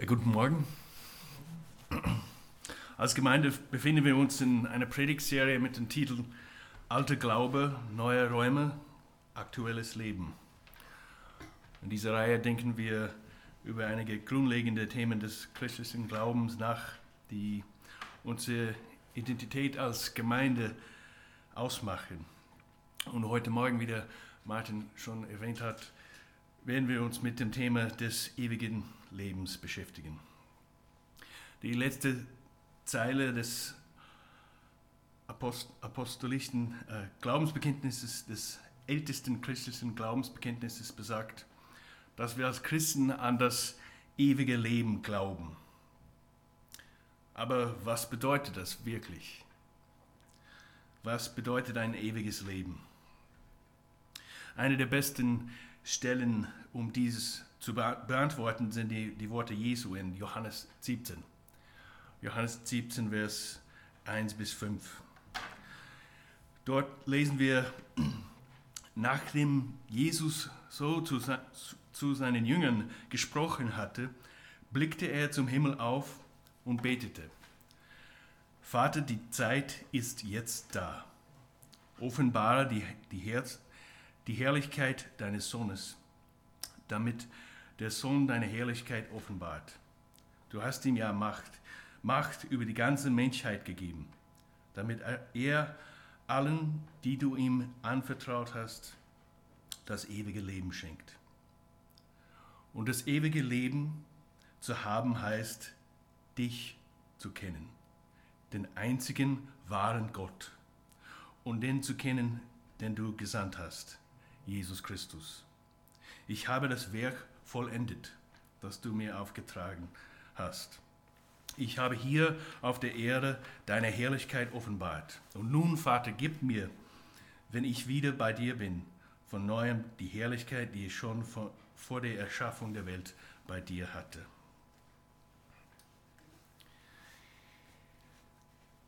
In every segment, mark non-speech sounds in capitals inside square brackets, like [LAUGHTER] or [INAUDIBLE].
Ja, guten Morgen. Als Gemeinde befinden wir uns in einer Predigtserie mit dem Titel Alter Glaube, neue Räume, aktuelles Leben. In dieser Reihe denken wir über einige grundlegende Themen des christlichen Glaubens nach, die unsere Identität als Gemeinde ausmachen. Und heute Morgen, wie der Martin schon erwähnt hat, werden wir uns mit dem Thema des ewigen Lebens beschäftigen. Die letzte Zeile des Apost apostolischen äh, Glaubensbekenntnisses, des ältesten christlichen Glaubensbekenntnisses besagt, dass wir als Christen an das ewige Leben glauben. Aber was bedeutet das wirklich? Was bedeutet ein ewiges Leben? Eine der besten Stellen, um dieses zu beantworten, sind die, die Worte Jesu in Johannes 17. Johannes 17, Vers 1 bis 5. Dort lesen wir, [CLEARS THROAT] nachdem Jesus so zu, zu seinen Jüngern gesprochen hatte, blickte er zum Himmel auf und betete. Vater, die Zeit ist jetzt da. Offenbare die, die, Herz, die Herrlichkeit deines Sohnes, damit der Sohn deine Herrlichkeit offenbart. Du hast ihm ja Macht, Macht über die ganze Menschheit gegeben, damit er allen, die du ihm anvertraut hast, das ewige Leben schenkt. Und das ewige Leben zu haben heißt, dich zu kennen, den einzigen wahren Gott und den zu kennen, den du gesandt hast, Jesus Christus. Ich habe das Werk vollendet, das du mir aufgetragen hast. Ich habe hier auf der Erde deine Herrlichkeit offenbart. Und nun, Vater, gib mir, wenn ich wieder bei dir bin, von neuem die Herrlichkeit, die ich schon vor der Erschaffung der Welt bei dir hatte.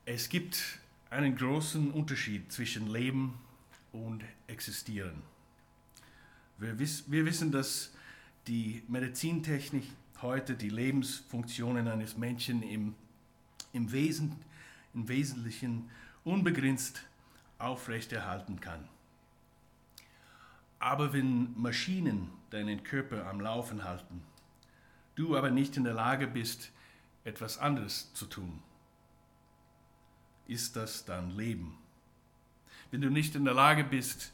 Es gibt einen großen Unterschied zwischen Leben und Existieren. Wir, wiss, wir wissen, dass die Medizintechnik heute die Lebensfunktionen eines Menschen im, im, Wesen, im Wesentlichen unbegrenzt aufrechterhalten kann. Aber wenn Maschinen deinen Körper am Laufen halten, du aber nicht in der Lage bist, etwas anderes zu tun, ist das dann Leben? Wenn du nicht in der Lage bist,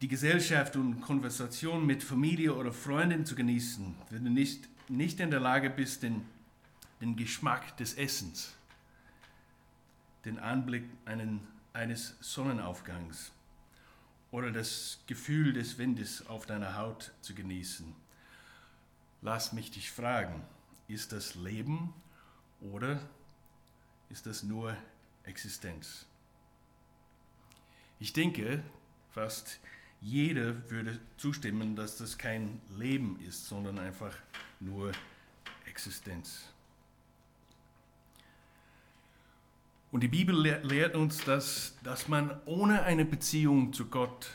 die Gesellschaft und Konversation mit Familie oder Freunden zu genießen, wenn du nicht, nicht in der Lage bist, den, den Geschmack des Essens, den Anblick einen, eines Sonnenaufgangs oder das Gefühl des Windes auf deiner Haut zu genießen. Lass mich dich fragen, ist das Leben oder ist das nur Existenz? Ich denke, fast jeder würde zustimmen, dass das kein Leben ist, sondern einfach nur Existenz. Und die Bibel lehrt uns, dass, dass man ohne eine Beziehung zu Gott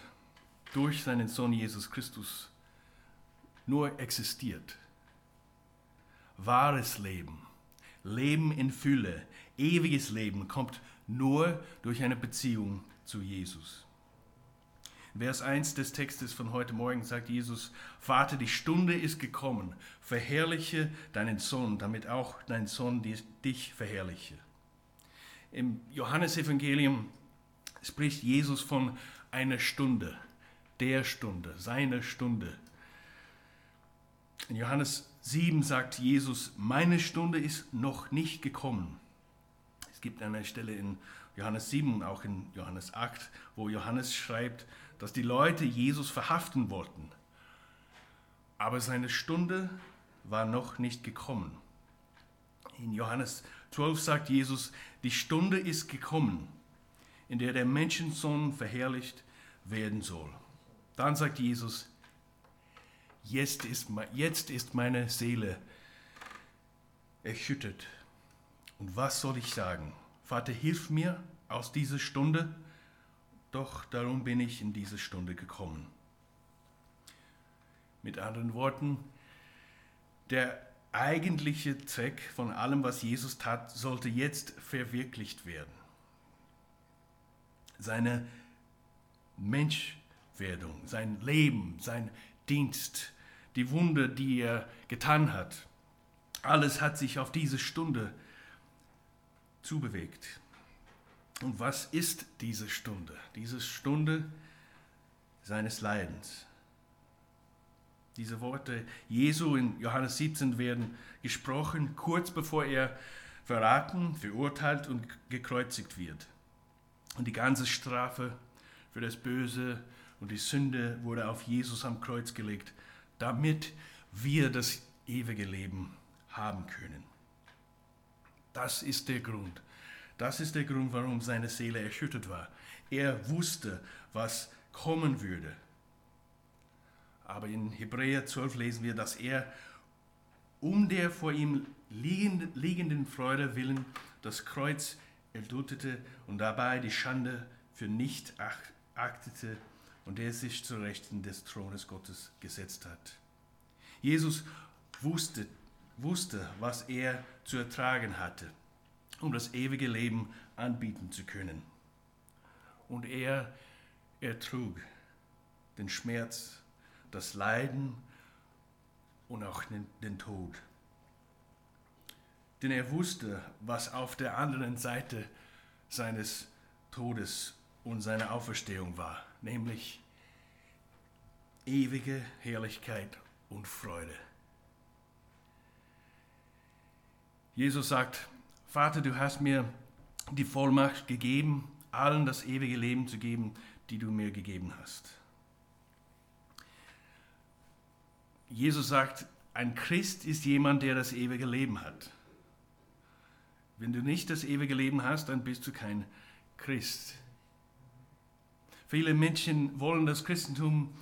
durch seinen Sohn Jesus Christus nur existiert. Wahres Leben, Leben in Fülle, ewiges Leben kommt nur durch eine Beziehung zu Jesus. Vers 1 des Textes von heute Morgen sagt Jesus, Vater, die Stunde ist gekommen, verherrliche deinen Sohn, damit auch dein Sohn dich verherrliche. Im Johannesevangelium spricht Jesus von einer Stunde, der Stunde, seiner Stunde. In Johannes 7 sagt Jesus, meine Stunde ist noch nicht gekommen. Es gibt eine Stelle in Johannes 7 und auch in Johannes 8, wo Johannes schreibt, dass die Leute Jesus verhaften wollten. Aber seine Stunde war noch nicht gekommen. In Johannes 12 sagt Jesus, die Stunde ist gekommen, in der der Menschensohn verherrlicht werden soll. Dann sagt Jesus, jetzt ist, jetzt ist meine Seele erschüttert. Und was soll ich sagen? Vater, hilf mir aus dieser Stunde doch darum bin ich in diese Stunde gekommen. Mit anderen Worten, der eigentliche Zweck von allem, was Jesus tat, sollte jetzt verwirklicht werden. Seine Menschwerdung, sein Leben, sein Dienst, die Wunder, die er getan hat, alles hat sich auf diese Stunde zubewegt. Und was ist diese Stunde? Diese Stunde seines Leidens. Diese Worte Jesu in Johannes 17 werden gesprochen, kurz bevor er verraten, verurteilt und gekreuzigt wird. Und die ganze Strafe für das Böse und die Sünde wurde auf Jesus am Kreuz gelegt, damit wir das ewige Leben haben können. Das ist der Grund. Das ist der Grund, warum seine Seele erschüttert war. Er wusste, was kommen würde. Aber in Hebräer 12 lesen wir, dass er um der vor ihm liegenden Freude willen das Kreuz erduldete und dabei die Schande für nicht achtete und der sich zu Rechten des Thrones Gottes gesetzt hat. Jesus wusste, wusste, was er zu ertragen hatte, um das ewige Leben anbieten zu können. Und er ertrug den Schmerz, das Leiden und auch den, Tod. Denn er wusste, was auf der anderen Seite seines Todes und seiner Auferstehung war, nämlich ewige Herrlichkeit und Freude. Jesus sagt, Vater, du hast mir die Vollmacht gegeben, allen das ewige Leben zu geben, die du mir gegeben hast. Jesus sagt, ein Christ ist jemand, der das ewige Leben hat. Wenn du nicht das ewige Leben hast, dann bist du kein Christ. Viele Menschen wollen das Christentum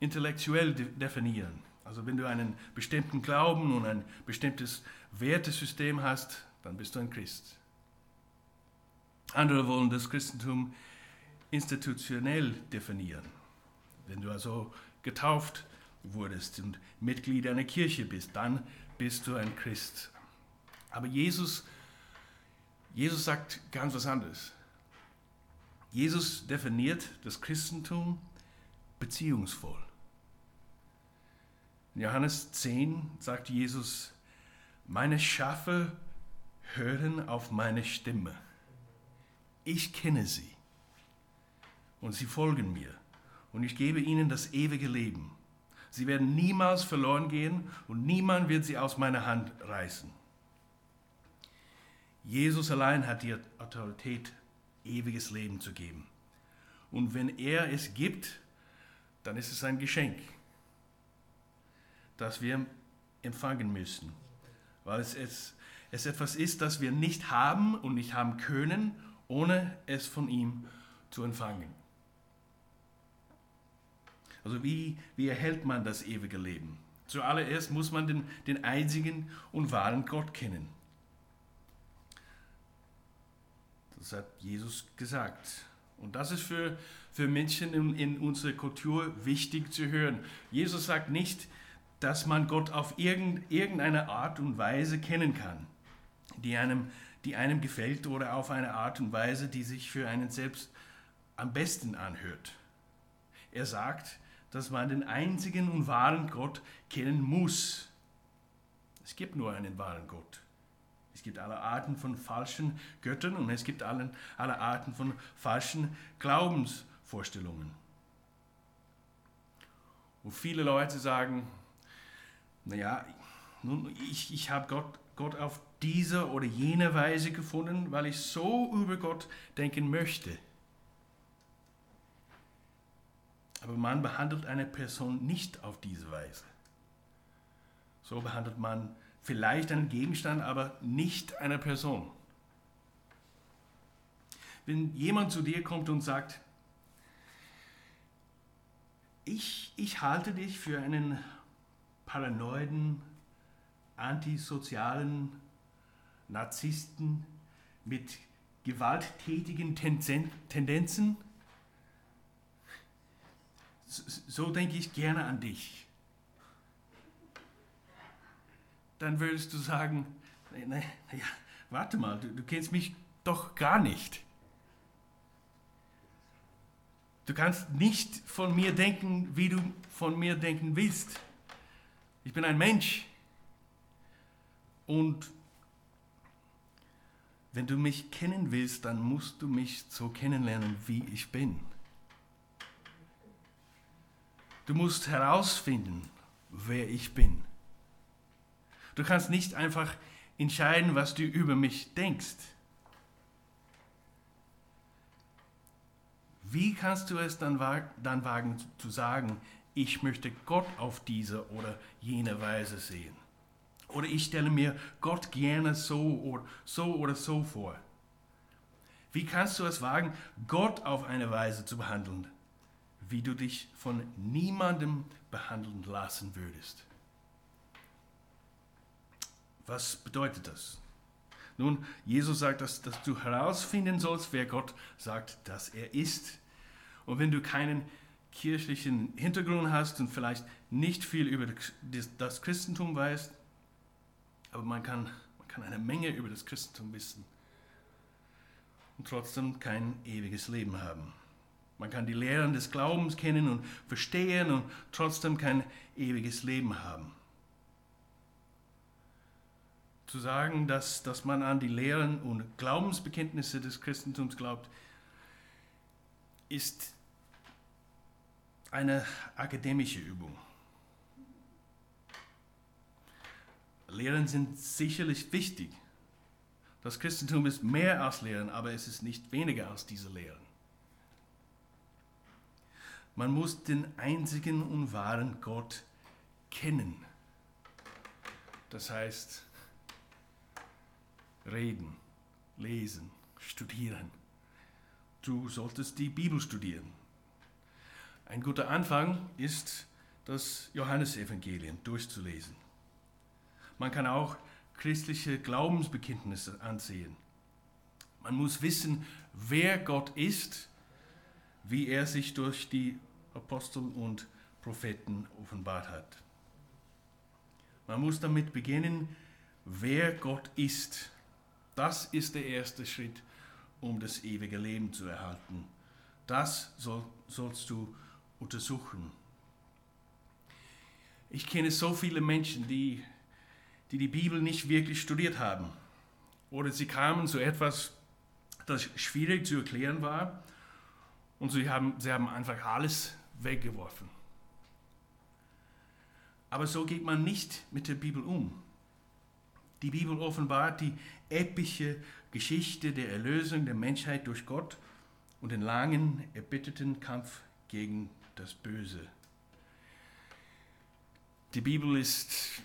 intellektuell definieren. Also wenn du einen bestimmten Glauben und ein bestimmtes Wertesystem hast, dann bist du ein Christ. Andere wollen das Christentum institutionell definieren. Wenn du also getauft wurdest und Mitglied einer Kirche bist, dann bist du ein Christ. Aber Jesus, Jesus sagt ganz was anderes. Jesus definiert das Christentum beziehungsvoll. In Johannes 10 sagt Jesus, meine Schafe hören auf meine Stimme. Ich kenne sie und sie folgen mir und ich gebe ihnen das ewige Leben. Sie werden niemals verloren gehen und niemand wird sie aus meiner Hand reißen. Jesus allein hat die Autorität, ewiges Leben zu geben. Und wenn er es gibt, dann ist es ein Geschenk, das wir empfangen müssen, weil es, es, es etwas ist, das wir nicht haben und nicht haben können, ohne es von ihm zu empfangen. Also wie, wie erhält man das ewige Leben? Zuallererst muss man den, den einzigen und wahren Gott kennen. Das hat Jesus gesagt. Und das ist für, für Menschen in, in unserer Kultur wichtig zu hören. Jesus sagt nicht, dass man Gott auf irgendeine Art und Weise kennen kann, die einem, die einem gefällt oder auf eine Art und Weise, die sich für einen selbst am besten anhört. Er sagt, dass man den einzigen und wahren Gott kennen muss. Es gibt nur einen wahren Gott. Es gibt alle Arten von falschen Göttern und es gibt alle, alle Arten von falschen Glaubensvorstellungen. Und viele Leute sagen, naja, nun, ich, ich habe Gott, Gott auf diese oder jene Weise gefunden, weil ich so über Gott denken möchte. Aber man behandelt eine Person nicht auf diese Weise. So behandelt man vielleicht einen Gegenstand, aber nicht eine Person. Wenn jemand zu dir kommt und sagt, ich, ich halte dich für einen paranoiden, antisozialen Narzissten mit gewalttätigen Tendenzen, so denke ich gerne an dich. dann würdest du sagen, naja, warte mal, du, du kennst mich doch gar nicht. Du kannst nicht von mir denken, wie du von mir denken willst. Ich bin ein Mensch. Und wenn du mich kennen willst, dann musst du mich so kennenlernen, wie ich bin. Du musst herausfinden, wer ich bin. Du kannst nicht einfach entscheiden, was du über mich denkst. Wie kannst du es dann, dann wagen zu sagen, ich möchte Gott auf diese oder jene Weise sehen? Oder ich stelle mir Gott gerne so oder so, oder so vor. Wie kannst du es wagen, Gott auf eine Weise zu behandeln, wie du dich von niemandem behandeln lassen würdest? Was bedeutet das? Nun, Jesus sagt, dass, dass du herausfinden sollst, wer Gott sagt, dass er ist. Und wenn du keinen kirchlichen Hintergrund hast und vielleicht nicht viel über das Christentum weißt, aber man kann, man kann eine Menge über das Christentum wissen und trotzdem kein ewiges Leben haben. Man kann die Lehren des Glaubens kennen und verstehen und trotzdem kein ewiges Leben haben. Zu sagen, dass, dass man an die Lehren und Glaubensbekenntnisse des Christentums glaubt, ist eine akademische Übung. Lehren sind sicherlich wichtig. Das Christentum ist mehr als Lehren, aber es ist nicht weniger als diese Lehren. Man muss den einzigen und wahren Gott kennen. Das heißt, reden, lesen, studieren. Du solltest die Bibel studieren. Ein guter Anfang ist, das Johannesevangelium durchzulesen. Man kann auch christliche Glaubensbekenntnisse ansehen. Man muss wissen, wer Gott ist, wie er sich durch die Apostel und Propheten offenbart hat. Man muss damit beginnen, wer Gott ist. Das ist der erste Schritt, um das ewige Leben zu erhalten. Das soll, sollst du untersuchen. Ich kenne so viele Menschen, die die die Bibel nicht wirklich studiert haben. Oder sie kamen zu etwas, das schwierig zu erklären war und sie haben, sie haben einfach alles weggeworfen. Aber so geht man nicht mit der Bibel um. Die Bibel offenbart die epische Geschichte der Erlösung der Menschheit durch Gott und den langen, erbitterten Kampf gegen das Böse. Die Bibel ist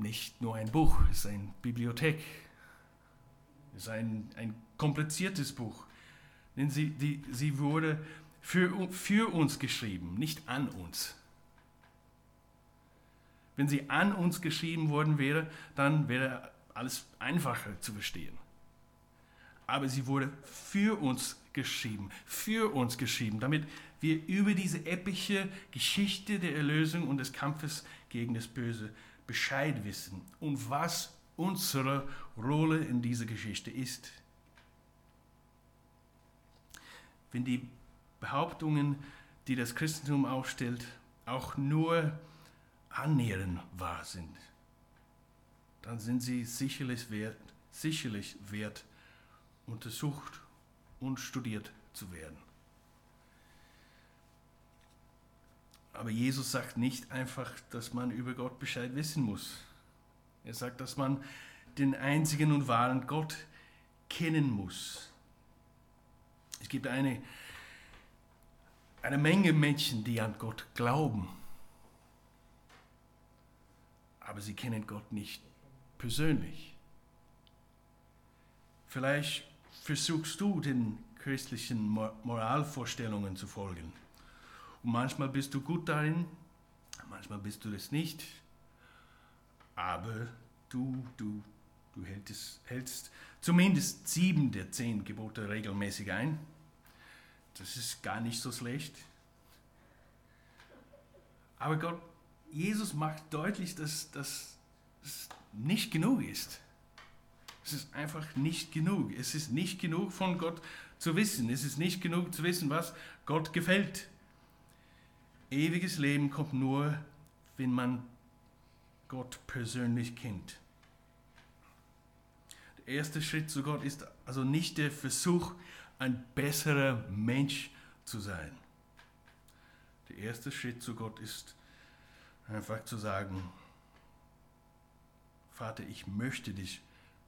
nicht nur ein Buch, es ist eine Bibliothek. Es ist ein, ein kompliziertes Buch. Denn sie, die, sie wurde für, für uns geschrieben, nicht an uns. Wenn sie an uns geschrieben worden wäre, dann wäre alles einfacher zu verstehen. Aber sie wurde für uns geschrieben, für uns geschrieben, damit wir über diese epische Geschichte der Erlösung und des Kampfes gegen das Böse Bescheid wissen und was unsere Rolle in dieser Geschichte ist. Wenn die Behauptungen, die das Christentum aufstellt, auch nur annähernd wahr sind, dann sind sie sicherlich wert, sicherlich wert untersucht und studiert zu werden. Aber Jesus sagt nicht einfach, dass man über Gott Bescheid wissen muss. Er sagt, dass man den einzigen und wahren Gott kennen muss. Es gibt eine, eine Menge Menschen, die an Gott glauben, aber sie kennen Gott nicht persönlich. Vielleicht versuchst du den christlichen Moralvorstellungen zu folgen und manchmal bist du gut darin, manchmal bist du es nicht. Aber du, du, du hältst, hältst zumindest sieben der zehn Gebote regelmäßig ein. Das ist gar nicht so schlecht. Aber Gott, Jesus macht deutlich, dass, dass, nicht genug ist. Es ist einfach nicht genug. Es ist nicht genug von Gott zu wissen. Es ist nicht genug zu wissen, was Gott gefällt. Ewiges Leben kommt nur, wenn man Gott persönlich kennt. Der erste Schritt zu Gott ist also nicht der Versuch, ein besserer Mensch zu sein. Der erste Schritt zu Gott ist einfach zu sagen, Vater, ich möchte dich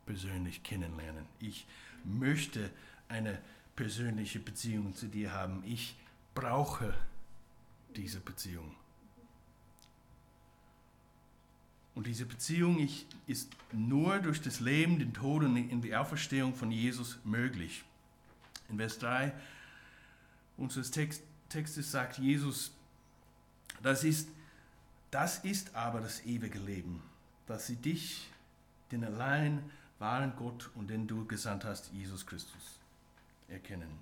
persönlich kennenlernen. Ich möchte eine persönliche Beziehung zu dir haben. Ich brauche diese Beziehung. Und diese Beziehung ist nur durch das Leben, den Tod und die Auferstehung von Jesus möglich. In Vers 3 unseres Text, Textes sagt Jesus, das ist, das ist aber das ewige Leben, dass sie dich, den allein wahren Gott und den du gesandt hast, Jesus Christus, erkennen.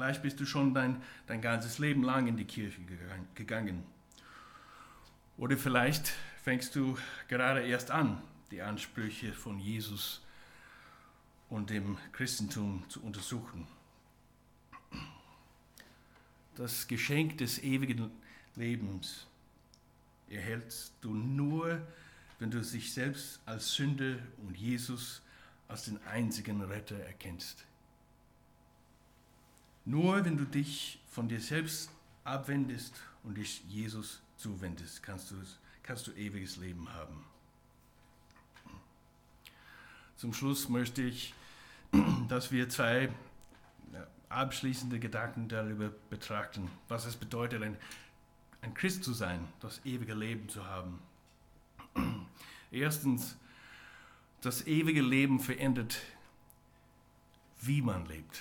Vielleicht bist du schon dein, dein ganzes Leben lang in die Kirche gegangen. Oder vielleicht fängst du gerade erst an, die Ansprüche von Jesus und dem Christentum zu untersuchen. Das Geschenk des ewigen Lebens erhältst du nur, wenn du dich selbst als Sünder und Jesus als den einzigen Retter erkennst. Nur wenn du dich von dir selbst abwendest und dich Jesus zuwendest, kannst du, kannst du ewiges Leben haben. Zum Schluss möchte ich, [CLEARS THROAT] dass wir zwei abschließende Gedanken darüber betrachten, was es bedeutet, ein, ein Christ zu sein, das ewige Leben zu haben. [CLEARS THROAT] Erstens, das ewige Leben verändert, wie man lebt.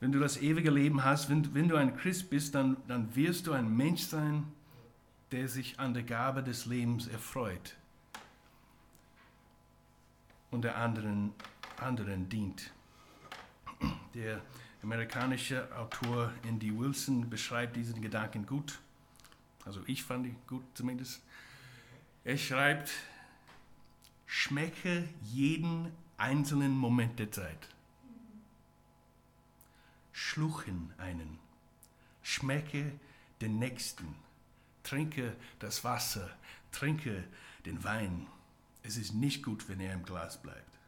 Wenn du das ewige Leben hast, wenn, wenn du ein Christ bist, dann, dann wirst du ein Mensch sein, der sich an der Gabe des Lebens erfreut und der anderen, anderen dient. Der amerikanische Autor Andy Wilson beschreibt diesen Gedanken gut. Also ich fand ihn gut zumindest. Er schreibt, schmecke jeden einzelnen Moment der Zeit. Schluchen einen. Schmecke den Nächsten. Trinke das Wasser. Trinke den Wein. Es ist nicht gut, wenn er im Glas bleibt.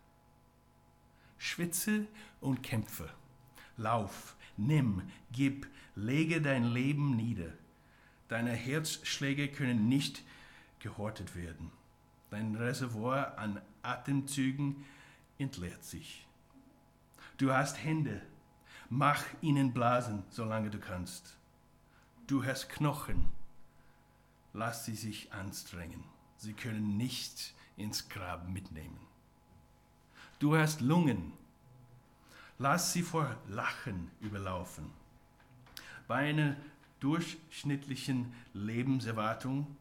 Schwitze und kämpfe. Lauf, nimm, gib, lege dein Leben nieder. Deine Herzschläge können nicht gehortet werden. Dein Reservoir an Atemzügen entleert sich. Du hast Hände, mach ihnen Blasen, solange du kannst. Du hast Knochen, lass sie sich anstrengen. Sie können nicht ins Grab mitnehmen. Du hast Lungen, lass sie vor Lachen überlaufen. Bei einer durchschnittlichen Lebenserwartung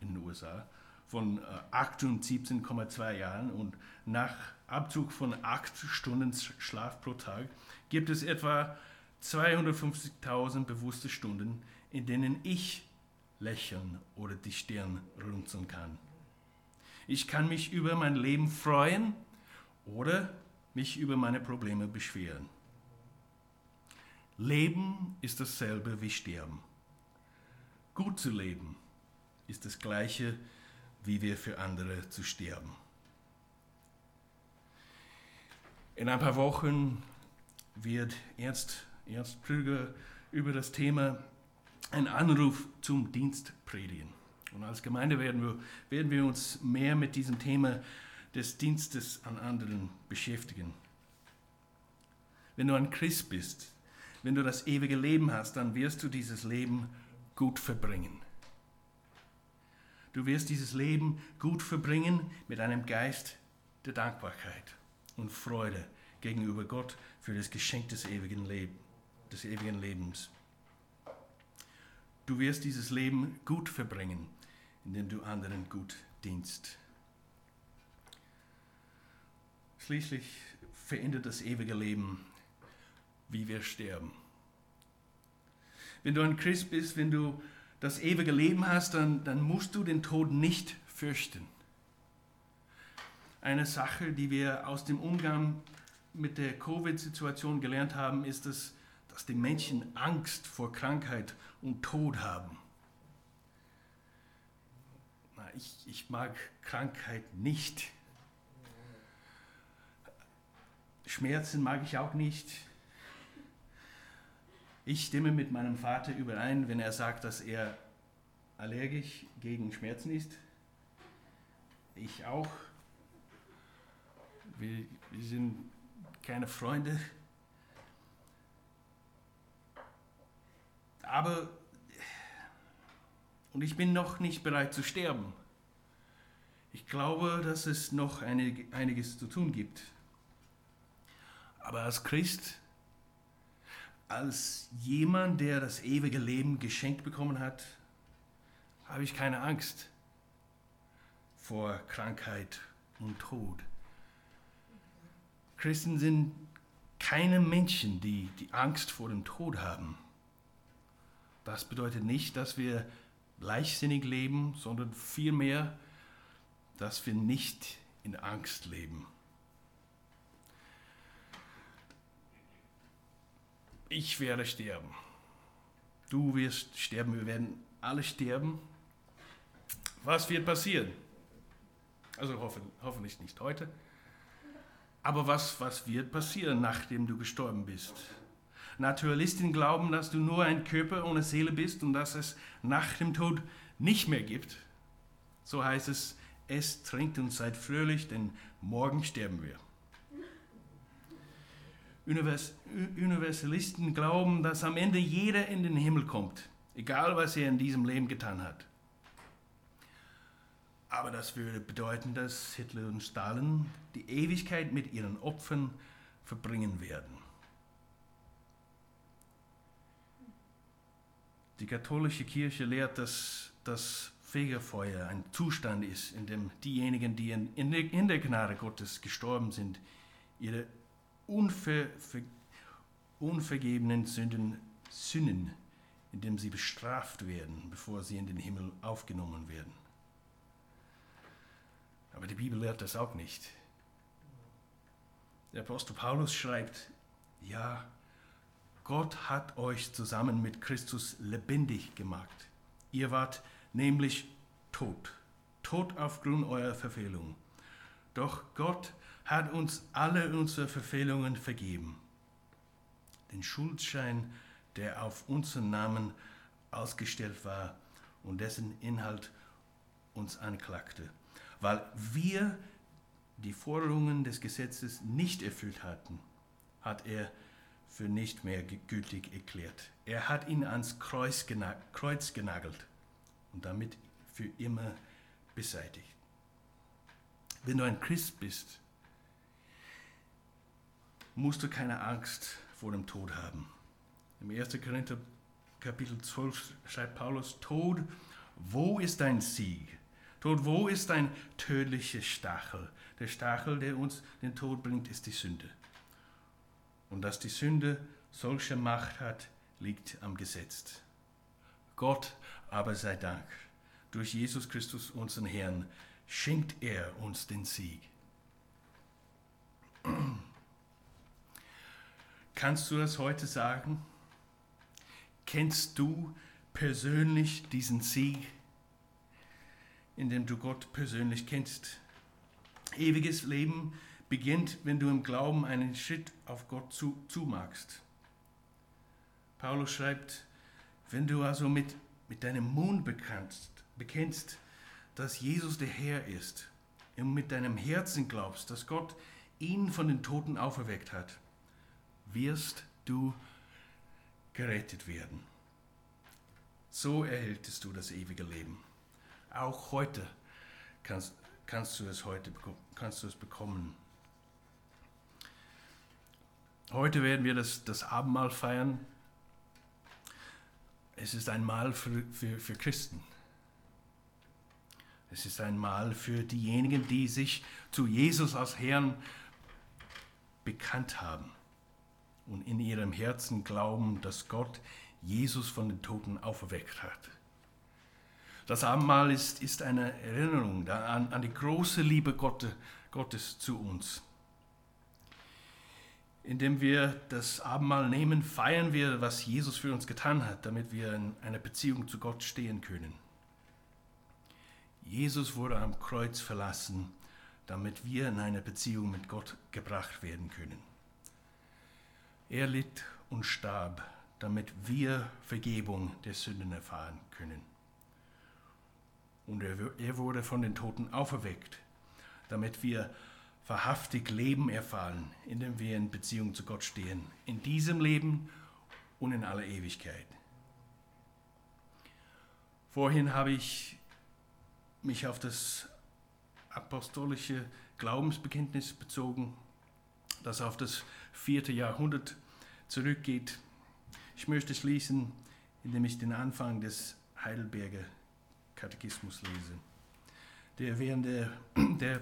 in den USA von 78,2 äh, Jahren und nach Abzug von 8 Stunden Schlaf pro Tag gibt es etwa 250.000 bewusste Stunden, in denen ich lächeln oder die Stirn runzeln kann. Ich kann mich über mein Leben freuen oder mich über meine Probleme beschweren. Leben ist dasselbe wie Sterben. Gut zu leben ist das gleiche, wie wir für andere zu sterben. In ein paar Wochen wird Ernst, Ernst Krüger über das Thema einen Anruf zum Dienst predigen. Und als Gemeinde werden wir, werden wir uns mehr mit diesem Thema des Dienstes an anderen beschäftigen. Wenn du ein Christ bist, wenn du das ewige Leben hast, dann wirst du dieses Leben gut verbringen. Du wirst dieses Leben gut verbringen mit einem Geist der Dankbarkeit und Freude gegenüber Gott für das Geschenk des ewigen, Leb des ewigen Lebens. Du wirst dieses Leben gut verbringen, indem du anderen gut dienst. Schließlich verändert das ewige Leben, wie wir sterben. Wenn du ein Christ bist, wenn du das ewige Leben hast, dann, dann musst du den Tod nicht fürchten. Eine Sache, die wir aus dem Umgang mit der Covid-Situation gelernt haben, ist, dass, dass die Menschen Angst vor Krankheit und Tod haben. Na, ich, ich mag Krankheit nicht. Schmerzen mag ich auch nicht. Ich stimme mit meinem Vater überein, wenn er sagt, dass er allergisch gegen Schmerzen ist. Ich auch. Wir, wir sind keine Freunde. Aber, und ich bin noch nicht bereit zu sterben. Ich glaube, dass es noch einig, einiges zu tun gibt. Aber als Christ als jemand, der das ewige Leben geschenkt bekommen hat, habe ich keine Angst vor Krankheit und Tod. Christen sind keine Menschen, die die Angst vor dem Tod haben. Das bedeutet nicht, dass wir leichtsinnig leben, sondern vielmehr, dass wir nicht in Angst leben. ich werde sterben. Du wirst sterben, wir werden alle sterben. Was wird passieren? Also hoffen, hoffentlich nicht heute. Aber was, was wird passieren, nachdem du gestorben bist? Naturalisten glauben, dass du nur ein Körper ohne Seele bist und dass es nach dem Tod nicht mehr gibt. So heißt es, esst, trinkt und seid fröhlich, denn morgen sterben wir. Universalisten glauben, dass am Ende jeder in den Himmel kommt, egal was er in diesem Leben getan hat. Aber das würde bedeuten, dass Hitler und Stalin die Ewigkeit mit ihren Opfern verbringen werden. Die katholische Kirche lehrt, dass das Fegefeuer ein Zustand ist, in dem diejenigen, die in der Gnade Gottes gestorben sind, ihre unver, unvergebenen Sünden sünden, indem sie bestraft werden, bevor sie in den Himmel aufgenommen werden. Aber die Bibel lehrt das auch nicht. Der Apostel Paulus schreibt, ja, Gott hat euch zusammen mit Christus lebendig gemacht. Ihr wart nämlich tot, tot aufgrund eurer Verfehlung. Doch Gott hat uns alle unsere Verfehlungen vergeben. Den Schuldschein, der auf unseren Namen ausgestellt war und dessen Inhalt uns anklagte, weil wir die Forderungen des Gesetzes nicht erfüllt hatten, hat er für nicht mehr gültig erklärt. Er hat ihn ans Kreuz, genagelt und damit für immer beseitigt. Wenn du ein Christ bist, musst du keine Angst vor dem Tod haben. Im 1. Korinther Kapitel 12 schreibt Paulus, Tod, wo ist dein Sieg? Tod, wo ist dein tödlicher Stachel? Der Stachel, der uns den Tod bringt, ist die Sünde. Und dass die Sünde solche Macht hat, liegt am Gesetz. Gott aber sei Dank, durch Jesus Christus, unseren Herrn, schenkt er uns den Sieg. Kannst du das heute sagen? Kennst du persönlich diesen Sieg, in dem du Gott persönlich kennst? Ewiges Leben beginnt, wenn du im Glauben einen Schritt auf Gott zu, zumachst. Paulus schreibt, wenn du also mit, mit deinem Mund bekennst, bekennst, dass Jesus der Herr ist und mit deinem Herzen glaubst, dass Gott ihn von den Toten auferweckt hat, wirst du gerettet werden. So erhältst du das ewige Leben. Auch heute kannst, kannst, du, es heute, kannst du es bekommen. Heute werden wir das, das Abendmahl feiern. Es ist ein Mahl für, für, für Christen. Es ist ein Mahl für diejenigen, die sich zu Jesus als Herrn bekannt haben und in ihrem Herzen glauben, dass Gott Jesus von den Toten auferweckt hat. Das Abendmahl ist, ist eine Erinnerung an, an die große Liebe Gottes, Gottes zu uns. Indem wir das Abendmahl nehmen, feiern wir, was Jesus für uns getan hat, damit wir in einer Beziehung zu Gott stehen können. Jesus wurde am Kreuz verlassen, damit wir in eine Beziehung mit Gott gebracht werden können. Er litt und starb, damit wir Vergebung der Sünden erfahren können. Und er wurde von den Toten auferweckt, damit wir wahrhaftig Leben erfahren, indem wir in Beziehung zu Gott stehen, in diesem Leben und in aller Ewigkeit. Vorhin habe ich mich auf das apostolische Glaubensbekenntnis bezogen, das auf das vierte Jahrhundert zurückgeht. Ich möchte schließen, indem ich den Anfang des Heidelberger Katechismus lese, der während der, [CLEARS THROAT] der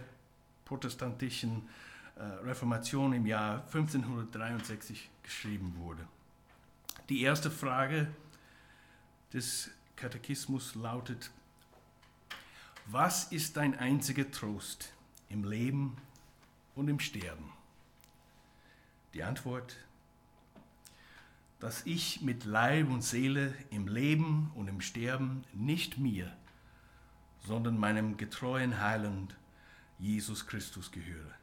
protestantischen äh, Reformation im Jahr 1563 geschrieben wurde. Die erste Frage des Katechismus lautet, was ist dein einziger Trost im Leben und im Sterben? Die Antwort, dass ich mit Leib und Seele im Leben und im Sterben nicht mir, sondern meinem getreuen Heiland Jesus Christus gehöre.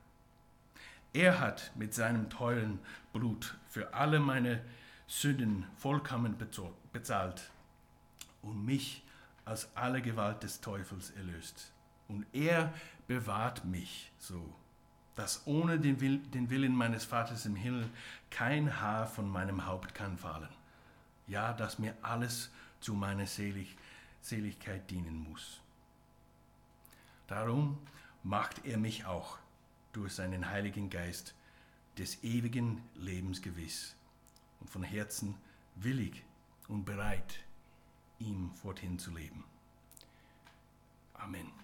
Er hat mit seinem teuren Blut für alle meine Sünden vollkommen bezahlt und mich aus aller Gewalt des Teufels erlöst. Und er bewahrt mich so, dass ohne den, Will, den Willen meines Vaters im Himmel kein Haar von meinem Haupt kann fallen. Ja, dass mir alles zu meiner Selig, Seligkeit dienen muss. Darum macht er mich auch durch seinen Heiligen Geist des ewigen Lebens gewiss und von Herzen willig und bereit, ihm forthin zu leben. Amen.